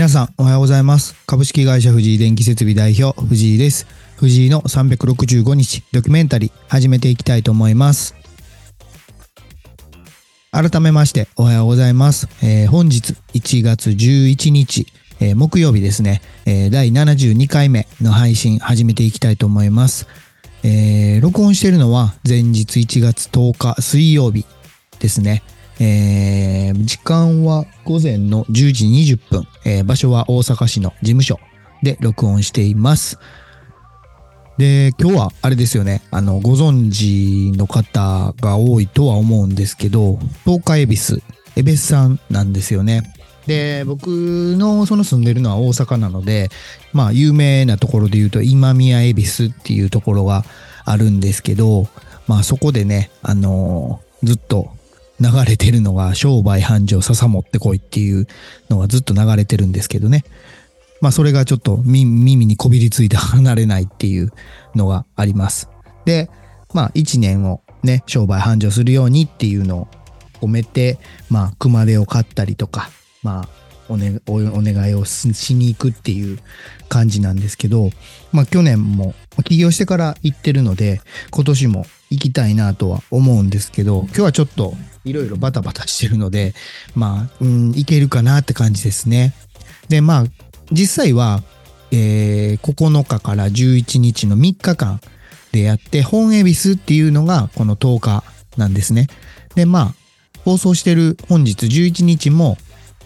皆さんおはようございます。株式会社藤井電気設備代表藤井です。藤井の365日ドキュメンタリー始めていきたいと思います。改めましておはようございます、えー、本日1月11日、えー、木曜日ですね、えー、第72回目の配信始めていきたいと思います。えー、録音しているのは前日1月10日水曜日ですね。えー、時間は午前の10時20分、えー、場所は大阪市の事務所で録音しています。で、今日はあれですよね、あの、ご存知の方が多いとは思うんですけど、東海恵比寿、恵比寿さんなんですよね。で、僕のその住んでるのは大阪なので、まあ有名なところで言うと今宮恵比寿っていうところがあるんですけど、まあそこでね、あのー、ずっと流れてるのが商売繁盛笹持ってこいっていうのがずっと流れてるんですけどね。まあそれがちょっと耳にこびりついて離れないっていうのがあります。で、まあ一年をね、商売繁盛するようにっていうのを込めて、まあ熊手を買ったりとか、まあお,、ね、お願いをしに行くっていう感じなんですけど、まあ去年も起業してから行ってるので、今年も行きたいなとは思うんですけど、今日はちょっといろいろバタバタしてるので、まあ、うん、いけるかなって感じですね。で、まあ、実際は、えー、9日から11日の3日間でやって、本恵比寿っていうのがこの10日なんですね。で、まあ、放送してる本日11日も、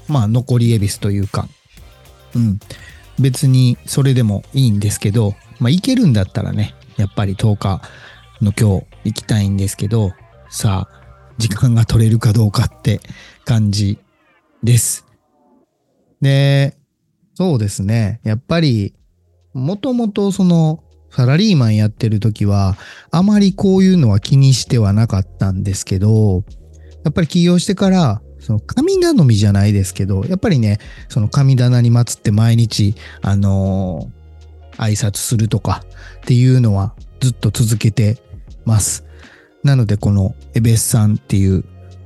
まあ、残り恵比寿というか、うん、別にそれでもいいんですけど、まあ、行けるんだったらね、やっぱり10日の今日行きたいんですけど、さあ、時間が取れるかどうかって感じです。で、そうですね。やっぱり、もともとその、サラリーマンやってる時は、あまりこういうのは気にしてはなかったんですけど、やっぱり起業してから、その神頼みじゃないですけど、やっぱりね、その神棚に祀って毎日、あの、挨拶するとかっていうのはずっと続けてます。なのでこのエベスさんっていう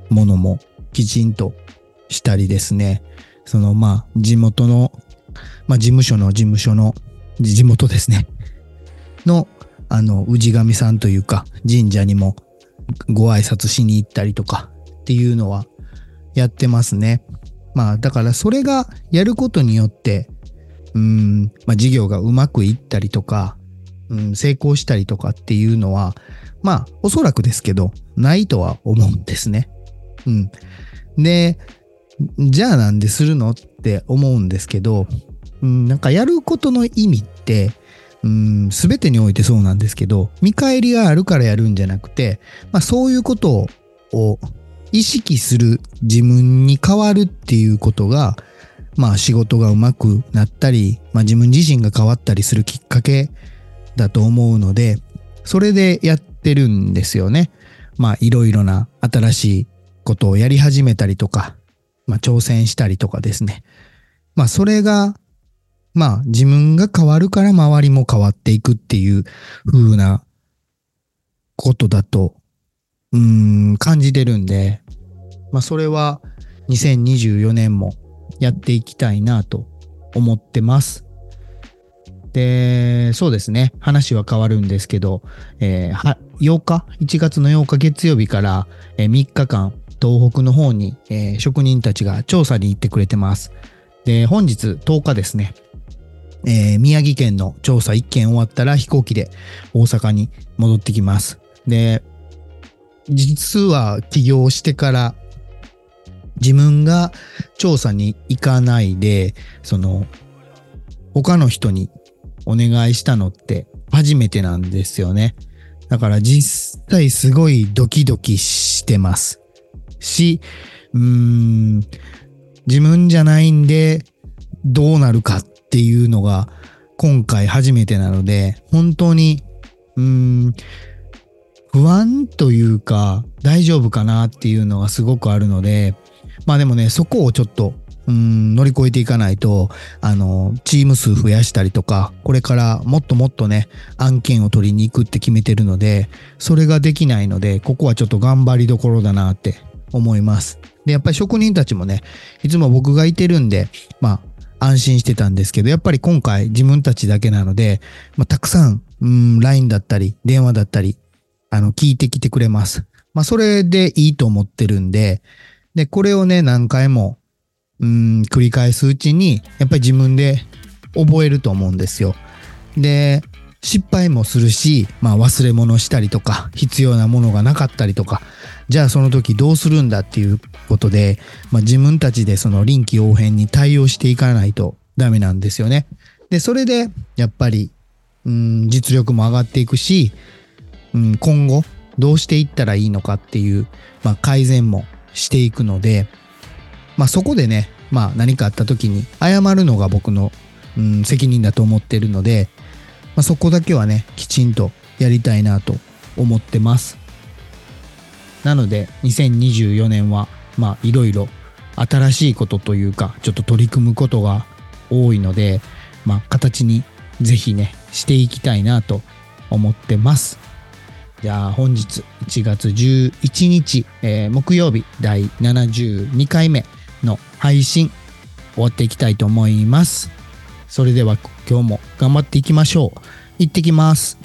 ものもきちんとしたりですね、そのまあ地元の、まあ事務所の事務所の地元ですね、のあの氏神さんというか神社にもご挨拶しに行ったりとかっていうのはやってますね。まあだからそれがやることによってうん、まあ、事業がうまくいったりとか、うん、成功したりとかっていうのはまあ、おそらくですけど、ないとは思うんですね。うん。で、じゃあなんでするのって思うんですけど、うん、なんかやることの意味って、うん、全てにおいてそうなんですけど、見返りがあるからやるんじゃなくて、まあそういうことを意識する自分に変わるっていうことが、まあ仕事がうまくなったり、まあ自分自身が変わったりするきっかけだと思うので、それでやってるんですよね。まあいろいろな新しいことをやり始めたりとか、まあ挑戦したりとかですね。まあそれが、まあ自分が変わるから周りも変わっていくっていう風なことだと、うん、感じてるんで、まあそれは2024年もやっていきたいなと思ってます。で、そうですね。話は変わるんですけど、えー、8日、1月の8日月曜日から、え、3日間、東北の方に、えー、職人たちが調査に行ってくれてます。で、本日10日ですね。えー、宮城県の調査1件終わったら飛行機で大阪に戻ってきます。で、実は起業してから自分が調査に行かないで、その、他の人にお願いしたのって初めてなんですよね。だから実際すごいドキドキしてます。し、うーん、自分じゃないんでどうなるかっていうのが今回初めてなので、本当に、うーん、不安というか大丈夫かなっていうのがすごくあるので、まあでもね、そこをちょっとうん乗り越えていかないと、あの、チーム数増やしたりとか、これからもっともっとね、案件を取りに行くって決めてるので、それができないので、ここはちょっと頑張りどころだなって思います。で、やっぱり職人たちもね、いつも僕がいてるんで、まあ、安心してたんですけど、やっぱり今回自分たちだけなので、まあ、たくさん、うん、LINE だったり、電話だったり、あの、聞いてきてくれます。まあ、それでいいと思ってるんで、で、これをね、何回も、うん、繰り返すうちに、やっぱり自分で覚えると思うんですよ。で、失敗もするし、まあ忘れ物したりとか、必要なものがなかったりとか、じゃあその時どうするんだっていうことで、まあ自分たちでその臨機応変に対応していかないとダメなんですよね。で、それでやっぱり、うん、実力も上がっていくし、うん、今後どうしていったらいいのかっていう、まあ改善もしていくので、まあそこでね、まあ何かあった時に謝るのが僕の、うん、責任だと思ってるので、まあ、そこだけはね、きちんとやりたいなと思ってます。なので、2024年は、まあ、いろいろ新しいことというか、ちょっと取り組むことが多いので、まあ、形にぜひね、していきたいなと思ってます。じゃあ本日1月11日、えー、木曜日第72回目の配信終わっていきたいと思います。それでは今日も頑張っていきましょう。行ってきます。